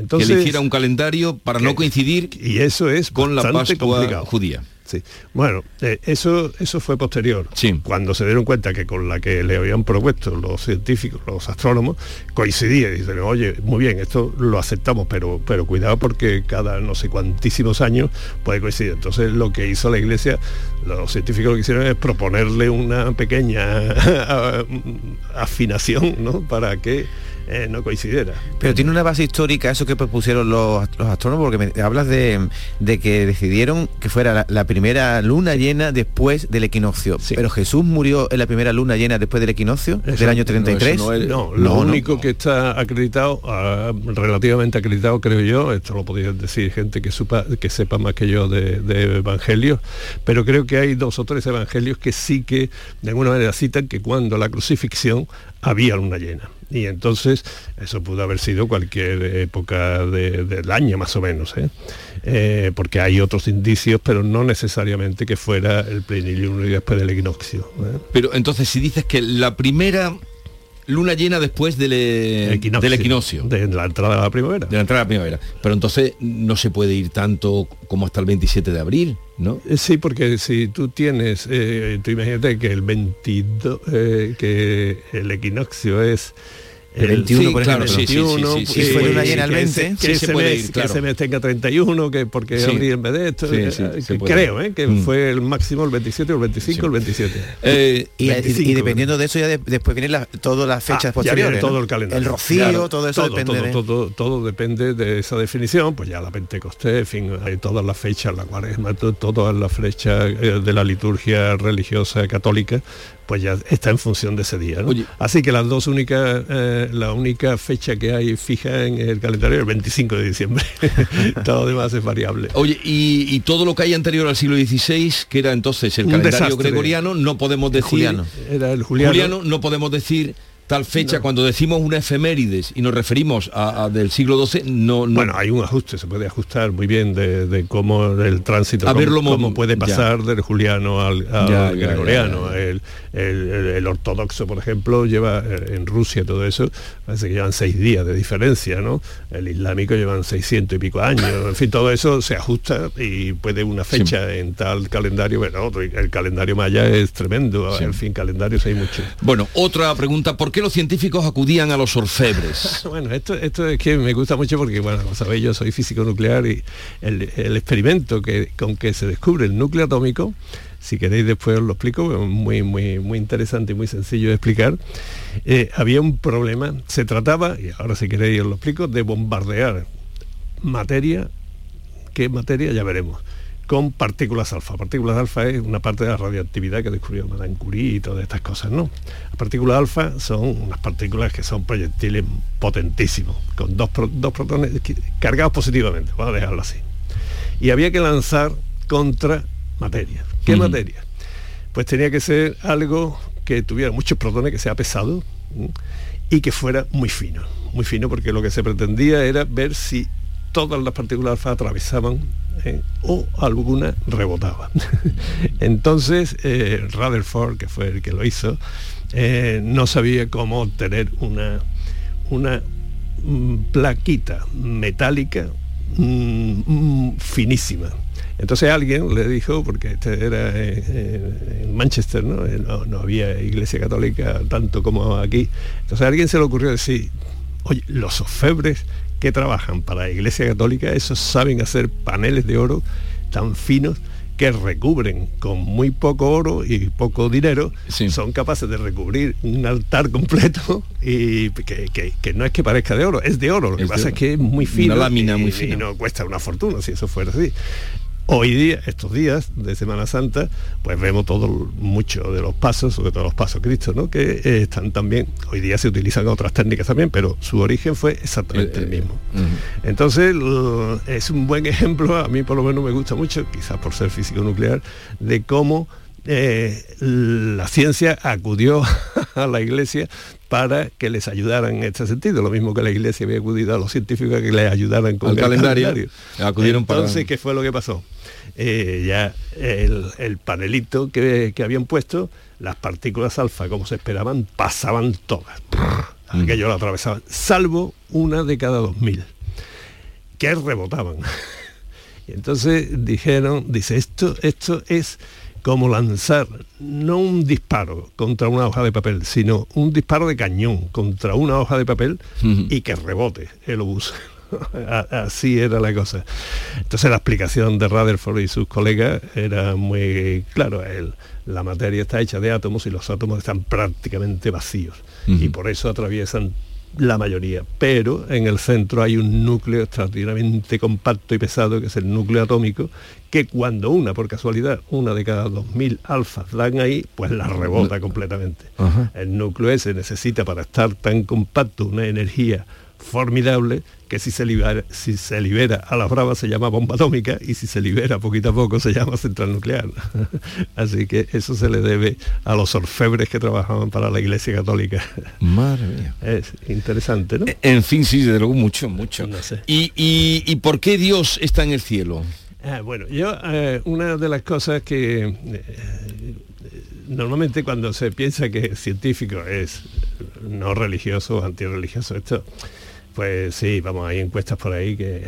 Entonces, que le hiciera un calendario para no coincidir y eso es con la Pascua complicado. judía. Sí. Bueno, eh, eso, eso fue posterior. Sí. Cuando se dieron cuenta que con la que le habían propuesto los científicos, los astrónomos, coincidía y dicen, oye, muy bien, esto lo aceptamos, pero, pero cuidado porque cada no sé cuantísimos años puede coincidir. Entonces lo que hizo la iglesia, los científicos lo que hicieron es proponerle una pequeña <laughs> afinación, ¿no? Para que eh, no coincidiera. Pero tiene una base histórica eso que propusieron los, los astrónomos, porque me hablas de, de que decidieron que fuera la, la primera luna llena después del equinoccio. Pero Jesús murió en la primera luna llena después del equinoccio del año 33. No, no, lo único que está acreditado, ah, relativamente acreditado creo yo, esto lo podría decir gente que, supa, que sepa más que yo de, de evangelios, pero creo que hay dos o tres evangelios que sí que de alguna manera citan que cuando la crucifixión había luna llena y entonces eso pudo haber sido cualquier época de- del año más o menos, ¿eh? Eh, porque hay otros indicios, pero no necesariamente que fuera el plenilunio y después del equinoccio. ¿eh? Pero entonces si dices que la primera luna llena después del, eh, Equinoccio. del equinoccio. De la entrada de la primavera. De la entrada de la primavera. Pero entonces no se puede ir tanto como hasta el 27 de abril, ¿no? Eh, Sí, porque si tú tienes, eh, tú imagínate que el 22, eh, que el equinoccio es El 21, por ejemplo. el 21, Sí, sí, sí, sí, sí. fue luna llena el que 20, ese- sí, que se ese mes- ir, que ese mes tenga 31, que porque Sí. abril en vez de esto, eh, eh, que creo, eh, que Mm. fue el máximo el 27 o el 25 el 27. y, y- y 25, dependiendo de eso ya de- después vienen todas las fechas Ah, posteriores. todo ¿no? el calendario. El rocío, Claro, todo eso todo, depende todo, de... todo, todo depende de esa definición, pues ya la Pentecostés, en fin, hay todas las fechas, la cuaresma, to- todas las fechas eh, de la liturgia religiosa católica, pues ya está en función de ese día. ¿no? Así que las dos únicas, eh, la única fecha que hay fija en el calendario es el 25 de diciembre. <laughs> todo lo demás es variable. Oye, y, y todo lo que hay anterior al siglo XVI, que era entonces el Un calendario desastre. gregoriano, no podemos decir... juliano. Era el juliano. no podemos decir tal fecha, cuando decimos una efemérides y nos referimos a, a del siglo XII, no, no... Bueno, hay un ajuste, se puede ajustar muy bien de, de cómo el tránsito, A cómo, verlo mo- cómo puede ya. pasar del juliano al, al Ya, ya, gregoriano. ya. El, el- el- el ortodoxo, por ejemplo, lleva eh, en Rusia todo eso, parece que llevan seis días de diferencia, ¿no? El islámico llevan 600 y pico años, en fin, todo eso se ajusta y puede una fecha en tal calendario, bueno, el calendario maya es tremendo, en fin, calendarios hay muchos. Bueno, otra pregunta, ¿por qué los científicos acudían a los orfebres? <laughs> Bueno, esto, esto es que me gusta mucho porque, bueno, como sabéis, yo soy físico nuclear y el, experimento que, con que se descubre el núcleo atómico, si queréis después os lo explico, muy, muy, muy interesante y muy sencillo de explicar. Eh, había un problema, se trataba, y ahora si queréis os lo explico, de bombardear materia, ¿qué materia? Ya veremos con partículas alfa. Partículas alfa es una parte de la radioactividad que descubrió Madame Curie y todas estas cosas, ¿no? Las partículas alfa son unas partículas que son proyectiles potentísimos, con dos, pro- dos protones cargados positivamente, vamos a dejarlo así. Y había que lanzar contra materia. ¿Qué materia? Pues tenía que ser algo que tuviera muchos protones, que sea pesado y que fuera muy fino. Muy fino porque lo que se pretendía era ver si todas las partículas alfa atravesaban ¿eh? o alguna rebotaba. <laughs> Entonces eh, Rutherford, que fue el que lo hizo, eh, no sabía cómo obtener una, una mm, plaquita metálica mm, mm, finísima. Entonces alguien le dijo, porque este era eh, en Manchester, ¿no? No, había iglesia católica tanto como aquí. Entonces alguien se le ocurrió decir, oye, los orfebres que trabajan para la iglesia católica, esos saben hacer paneles de oro tan finos que recubren con muy poco oro y poco dinero, son capaces de recubrir un altar completo y que, que- que no es que parezca de oro, es de oro, lo que Es pasa es que es muy Una fino lámina y, muy y fina. no cuesta una fortuna si eso fuera así. Hoy día, estos días de Semana Santa, pues vemos todo mucho de los pasos, sobre todo los pasos Cristo, ¿no? que eh, están también, hoy día se utilizan otras técnicas también, pero su origen fue exactamente Eh, el mismo. Entonces lo- es un buen <laughs> ejemplo, a mí por lo menos me gusta mucho, quizás por ser físico nuclear, de cómo eh, la ciencia acudió <laughs> a la iglesia para que les ayudaran en este sentido, lo mismo que la iglesia había acudido a los científicos a que les ayudaran con Al el calendario. Acudieron para- Entonces, ¿qué fue lo que pasó? Eh, ya el, el panelito que, que habían puesto, las partículas alfa, como se esperaban, pasaban todas. Aquello lo atravesaban, salvo una de cada dos mil, que rebotaban. <laughs> Y entonces dijeron, dice, esto, esto es como lanzar no un disparo contra una hoja de papel, sino un disparo de cañón contra una hoja de papel y que rebote el obús. <laughs> Así era la cosa. Entonces la explicación de Rutherford y sus colegas era muy claro. El- la materia está hecha de átomos y los átomos están prácticamente vacíos. Y por eso atraviesan la mayoría. Pero en el centro hay un núcleo extraordinariamente compacto y pesado, que es el núcleo atómico, que cuando una, por casualidad, una de cada 2.000 alfas dan ahí, pues la rebota completamente. El núcleo ese necesita para estar tan compacto una energía formidable que si se libera, si se libera a las bravas se llama bomba atómica y si se libera poquito a poco se llama central nuclear. <laughs> Así que eso se le debe a los orfebres que trabajaban para la Iglesia Católica. Madre mía. <laughs> Es interesante, ¿no? En fin, sí, desde luego mucho, mucho. No sé. ¿Y, y, y por qué Dios está en el cielo? Ah, bueno, yo eh, una de las cosas que eh, normalmente cuando se piensa que científico es no religioso o antirreligioso, esto, pues sí, vamos, hay encuestas por ahí que eh,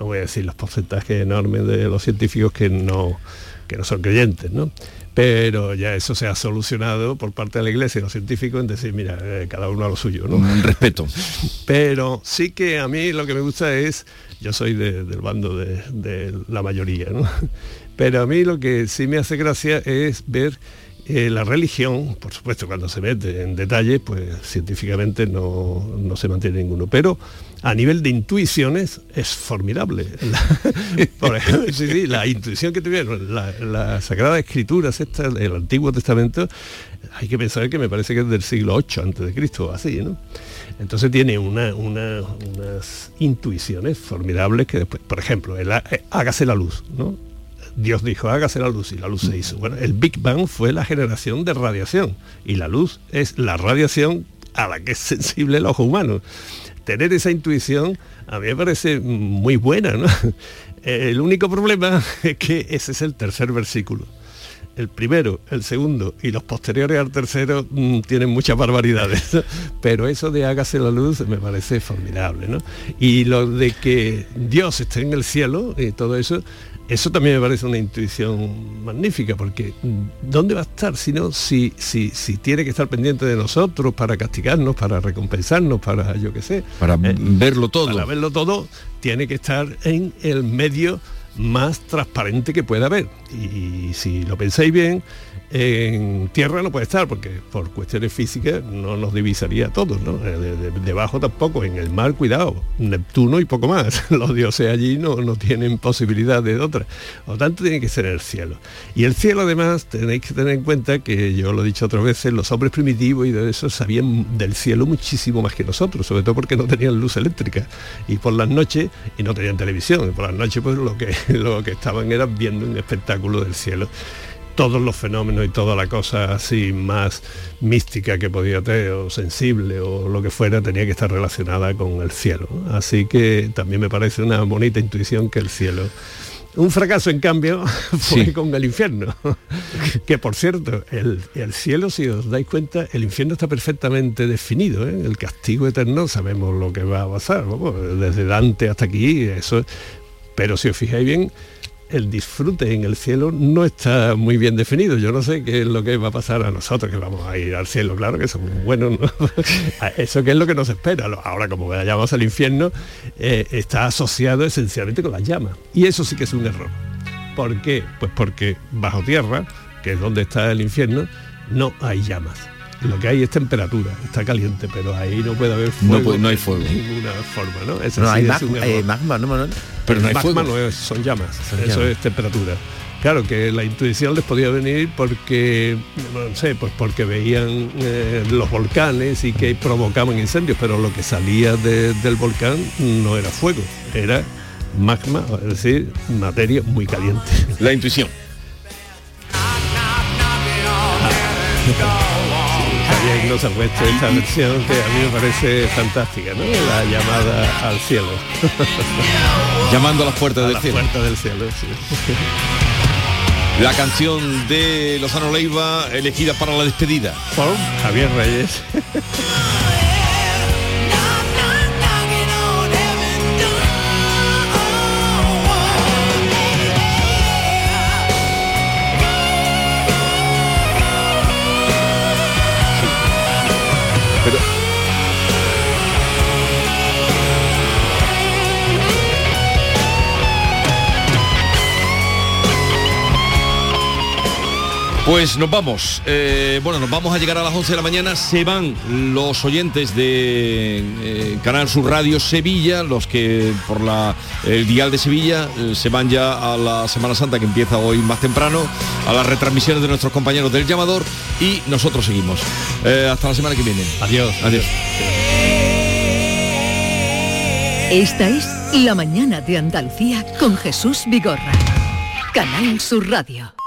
no voy a decir los porcentajes enormes de los científicos que no, que no son creyentes, ¿no? Pero ya eso se ha solucionado por parte de la iglesia y los científicos en decir, mira, eh, cada uno a lo suyo, ¿no? Un respeto. <laughs> Pero sí que a mí lo que me gusta es, yo soy de- del bando de, de la mayoría, ¿no? <laughs> Pero a mí lo que sí me hace gracia es ver eh, la religión, por supuesto, cuando se mete en detalle, pues científicamente no, no se mantiene ninguno. Pero a nivel de intuiciones es formidable. La- <laughs> por ejemplo, sí, sí, la intuición que tuvieron, la, la Sagrada Escritura, esta, el Antiguo Testamento, hay que pensar que me parece que es del siglo VIII antes de Cristo, así, ¿no? Entonces tiene una- una- unas intuiciones formidables que después, por ejemplo, el eh, hágase la luz, ¿no? Dios dijo, hágase la luz y la luz se hizo. Bueno, el Big Bang fue la generación de radiación y la luz es la radiación a la que es sensible el ojo humano. Tener esa intuición a mí me parece muy buena, ¿no? <laughs> El único problema <laughs> es que ese es el tercer versículo. El primero, el segundo y los posteriores al tercero mm, tienen muchas barbaridades, pero eso de hágase la luz me parece formidable, ¿no? Y lo de que Dios esté en el cielo y todo eso, eso también me parece una intuición magnífica, porque mm, ¿dónde va a estar si no, si, si, si tiene que estar pendiente de nosotros para castigarnos, para recompensarnos, para yo qué sé? Para verlo todo. Para verlo todo, tiene que estar en el medio más transparente que pueda haber. Y si lo pensáis bien, en tierra no puede estar, porque por cuestiones físicas no nos divisaría a todos, ¿no? Eh, de- de- debajo tampoco, en el mar, cuidado, Neptuno y poco más. <laughs> Los dioses allí no, no tienen posibilidad de otra. Por tanto, tiene que ser el cielo. Y el cielo, además, tenéis que tener en cuenta que yo lo he dicho otras veces, los hombres primitivos y de eso sabían del cielo muchísimo más que nosotros, sobre todo porque no tenían luz eléctrica. Y por las noches, y no tenían televisión, por las noches pues lo que, <laughs> lo que estaban era viendo un espectáculo del cielo todos los fenómenos y toda la cosa así más mística que podía tener o sensible o lo que fuera tenía que estar relacionada con el cielo. Así que también me parece una bonita intuición que el cielo. Un fracaso, en cambio, <laughs> fue Sí. con el infierno. <laughs> que por cierto, el, el cielo, si os dais cuenta, el infierno está perfectamente definido. ¿eh? El castigo eterno, sabemos lo que va a pasar. vamos, desde Dante hasta aquí, eso. es- Pero si os fijáis bien, el disfrute en el cielo no está muy bien definido. Yo no sé qué es lo que va a pasar a nosotros, que vamos a ir al cielo, claro que somos buenos. ¿no? <laughs> Eso que es lo que nos espera. Ahora, como vayamos al infierno, eh, está asociado esencialmente con las llamas. Y eso sí que es un error. ¿Por qué? Pues porque bajo tierra, que es donde está el infierno, no hay llamas. Lo que hay es temperatura, está caliente, pero ahí no puede haber No fuego. puede- no hay fuego. De ninguna forma, ¿no? Eso No, sí hay es magma, un eh, magma, no, no, Pero no hay Magma fuego. no es, son llamas, Son eso llamas. es temperatura. Claro que la intuición les podía venir porque, no sé, pues porque veían eh, los volcanes y que provocaban incendios, pero lo que salía de- del volcán no era fuego, era magma, es decir, materia muy caliente. La intuición. Nos ha puesto esta versión que a mí me parece fantástica, ¿no? La llamada al cielo. <laughs> Llamando a las puertas A del las cielo. puertas del cielo, sí. <laughs> La canción de Lozano Leiva elegida para la despedida. Por Javier Reyes. <laughs> Pues nos vamos. Eh, bueno, nos vamos a llegar a las 11 de la mañana. Se van los oyentes de eh, Canal Sur Radio Sevilla, los que por la, el dial de Sevilla eh, se van ya a la Semana Santa que empieza hoy más temprano, a las retransmisiones de nuestros compañeros del llamador y nosotros seguimos. Eh, hasta la semana que viene. Adiós. Adiós. Esta es La mañana de Andalucía con Jesús Vigorra. Canal Sur Radio.